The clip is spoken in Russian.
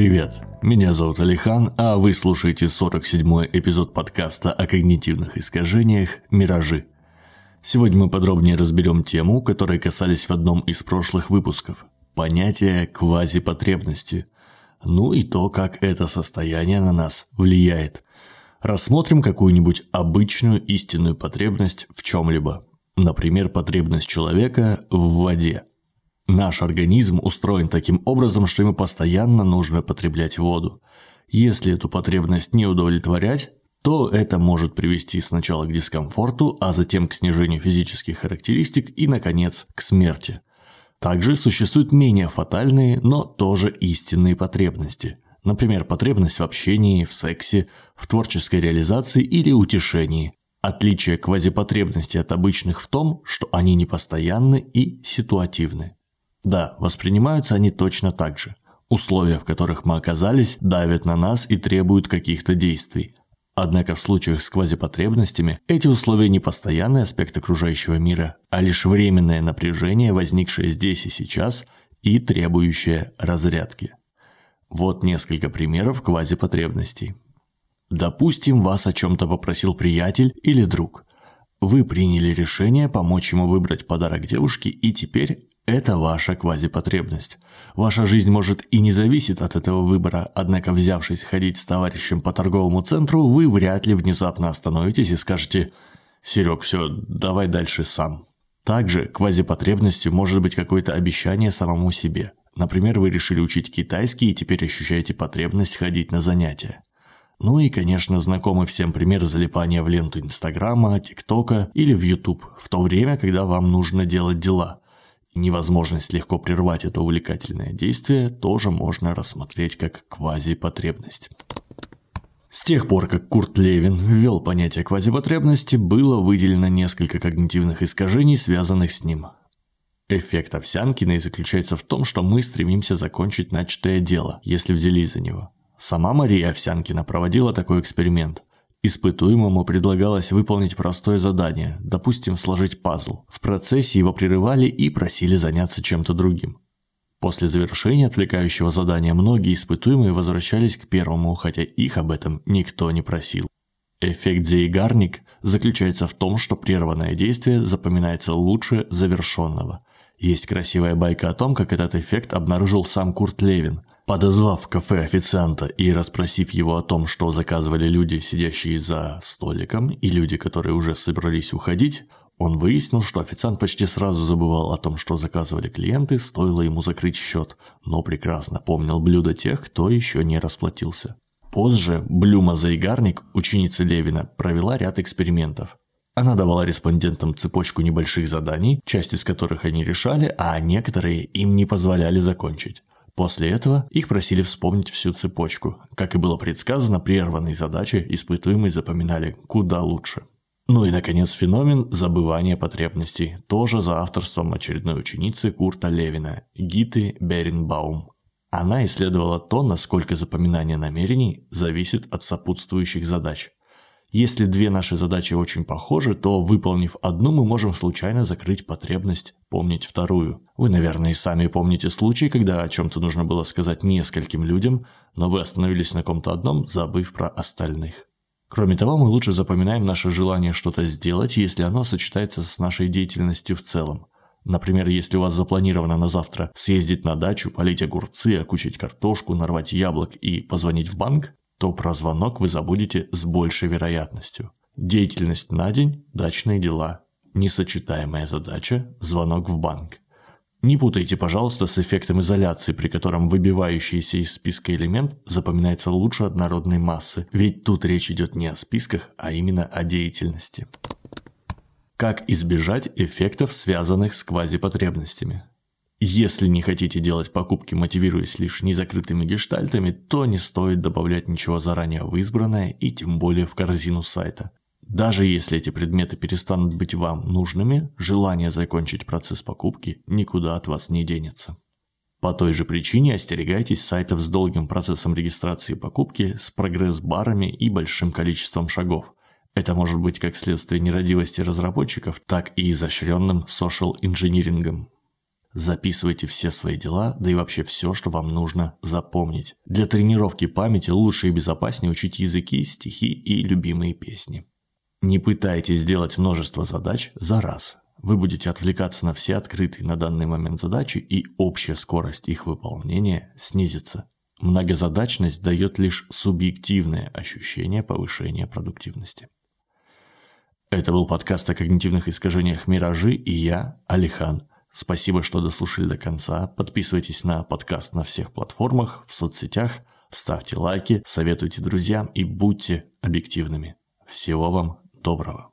привет! Меня зовут Алихан, а вы слушаете 47-й эпизод подкаста о когнитивных искажениях «Миражи». Сегодня мы подробнее разберем тему, которой касались в одном из прошлых выпусков – понятие квазипотребности. Ну и то, как это состояние на нас влияет. Рассмотрим какую-нибудь обычную истинную потребность в чем-либо. Например, потребность человека в воде – Наш организм устроен таким образом, что ему постоянно нужно потреблять воду. Если эту потребность не удовлетворять, то это может привести сначала к дискомфорту, а затем к снижению физических характеристик и, наконец, к смерти. Также существуют менее фатальные, но тоже истинные потребности. Например, потребность в общении, в сексе, в творческой реализации или утешении. Отличие квазипотребности от обычных в том, что они непостоянны и ситуативны. Да, воспринимаются они точно так же. Условия, в которых мы оказались, давят на нас и требуют каких-то действий. Однако в случаях с квазипотребностями эти условия не постоянный аспект окружающего мира, а лишь временное напряжение, возникшее здесь и сейчас и требующее разрядки. Вот несколько примеров квазипотребностей. Допустим, вас о чем-то попросил приятель или друг. Вы приняли решение помочь ему выбрать подарок девушке и теперь это ваша квазипотребность. Ваша жизнь может и не зависит от этого выбора, однако взявшись ходить с товарищем по торговому центру, вы вряд ли внезапно остановитесь и скажете «Серег, все, давай дальше сам». Также квазипотребностью может быть какое-то обещание самому себе. Например, вы решили учить китайский и теперь ощущаете потребность ходить на занятия. Ну и, конечно, знакомый всем пример залипания в ленту Инстаграма, ТикТока или в YouTube, в то время, когда вам нужно делать дела невозможность легко прервать это увлекательное действие тоже можно рассмотреть как квазипотребность. С тех пор, как Курт Левин ввел понятие квазипотребности, было выделено несколько когнитивных искажений, связанных с ним. Эффект Овсянкиной заключается в том, что мы стремимся закончить начатое дело, если взялись за него. Сама Мария Овсянкина проводила такой эксперимент. Испытуемому предлагалось выполнить простое задание, допустим, сложить пазл. В процессе его прерывали и просили заняться чем-то другим. После завершения отвлекающего задания многие испытуемые возвращались к первому, хотя их об этом никто не просил. Эффект Зейгарник заключается в том, что прерванное действие запоминается лучше завершенного. Есть красивая байка о том, как этот эффект обнаружил сам Курт Левин, Подозвав в кафе официанта и расспросив его о том, что заказывали люди, сидящие за столиком, и люди, которые уже собрались уходить, он выяснил, что официант почти сразу забывал о том, что заказывали клиенты, стоило ему закрыть счет, но прекрасно помнил блюда тех, кто еще не расплатился. Позже Блюма Зайгарник, ученица Левина, провела ряд экспериментов. Она давала респондентам цепочку небольших заданий, часть из которых они решали, а некоторые им не позволяли закончить. После этого их просили вспомнить всю цепочку. Как и было предсказано, прерванные задачи испытуемые запоминали куда лучше. Ну и, наконец, феномен забывания потребностей, тоже за авторством очередной ученицы Курта Левина, Гиты Беренбаум. Она исследовала то, насколько запоминание намерений зависит от сопутствующих задач. Если две наши задачи очень похожи, то выполнив одну, мы можем случайно закрыть потребность помнить вторую. Вы, наверное, и сами помните случай, когда о чем-то нужно было сказать нескольким людям, но вы остановились на ком-то одном, забыв про остальных. Кроме того, мы лучше запоминаем наше желание что-то сделать, если оно сочетается с нашей деятельностью в целом. Например, если у вас запланировано на завтра съездить на дачу, полить огурцы, окучить картошку, нарвать яблок и позвонить в банк, то про звонок вы забудете с большей вероятностью. Деятельность на день, дачные дела. Несочетаемая задача – звонок в банк. Не путайте, пожалуйста, с эффектом изоляции, при котором выбивающийся из списка элемент запоминается лучше однородной массы, ведь тут речь идет не о списках, а именно о деятельности. Как избежать эффектов, связанных с квазипотребностями? Если не хотите делать покупки, мотивируясь лишь незакрытыми гештальтами, то не стоит добавлять ничего заранее в избранное и тем более в корзину сайта. Даже если эти предметы перестанут быть вам нужными, желание закончить процесс покупки никуда от вас не денется. По той же причине остерегайтесь сайтов с долгим процессом регистрации покупки, с прогресс-барами и большим количеством шагов. Это может быть как следствие нерадивости разработчиков, так и изощренным social инжинирингом. Записывайте все свои дела, да и вообще все, что вам нужно запомнить. Для тренировки памяти лучше и безопаснее учить языки, стихи и любимые песни. Не пытайтесь сделать множество задач за раз. Вы будете отвлекаться на все открытые на данный момент задачи, и общая скорость их выполнения снизится. Многозадачность дает лишь субъективное ощущение повышения продуктивности. Это был подкаст о когнитивных искажениях «Миражи» и я, Алихан. Спасибо, что дослушали до конца. Подписывайтесь на подкаст на всех платформах, в соцсетях, ставьте лайки, советуйте друзьям и будьте объективными. Всего вам доброго.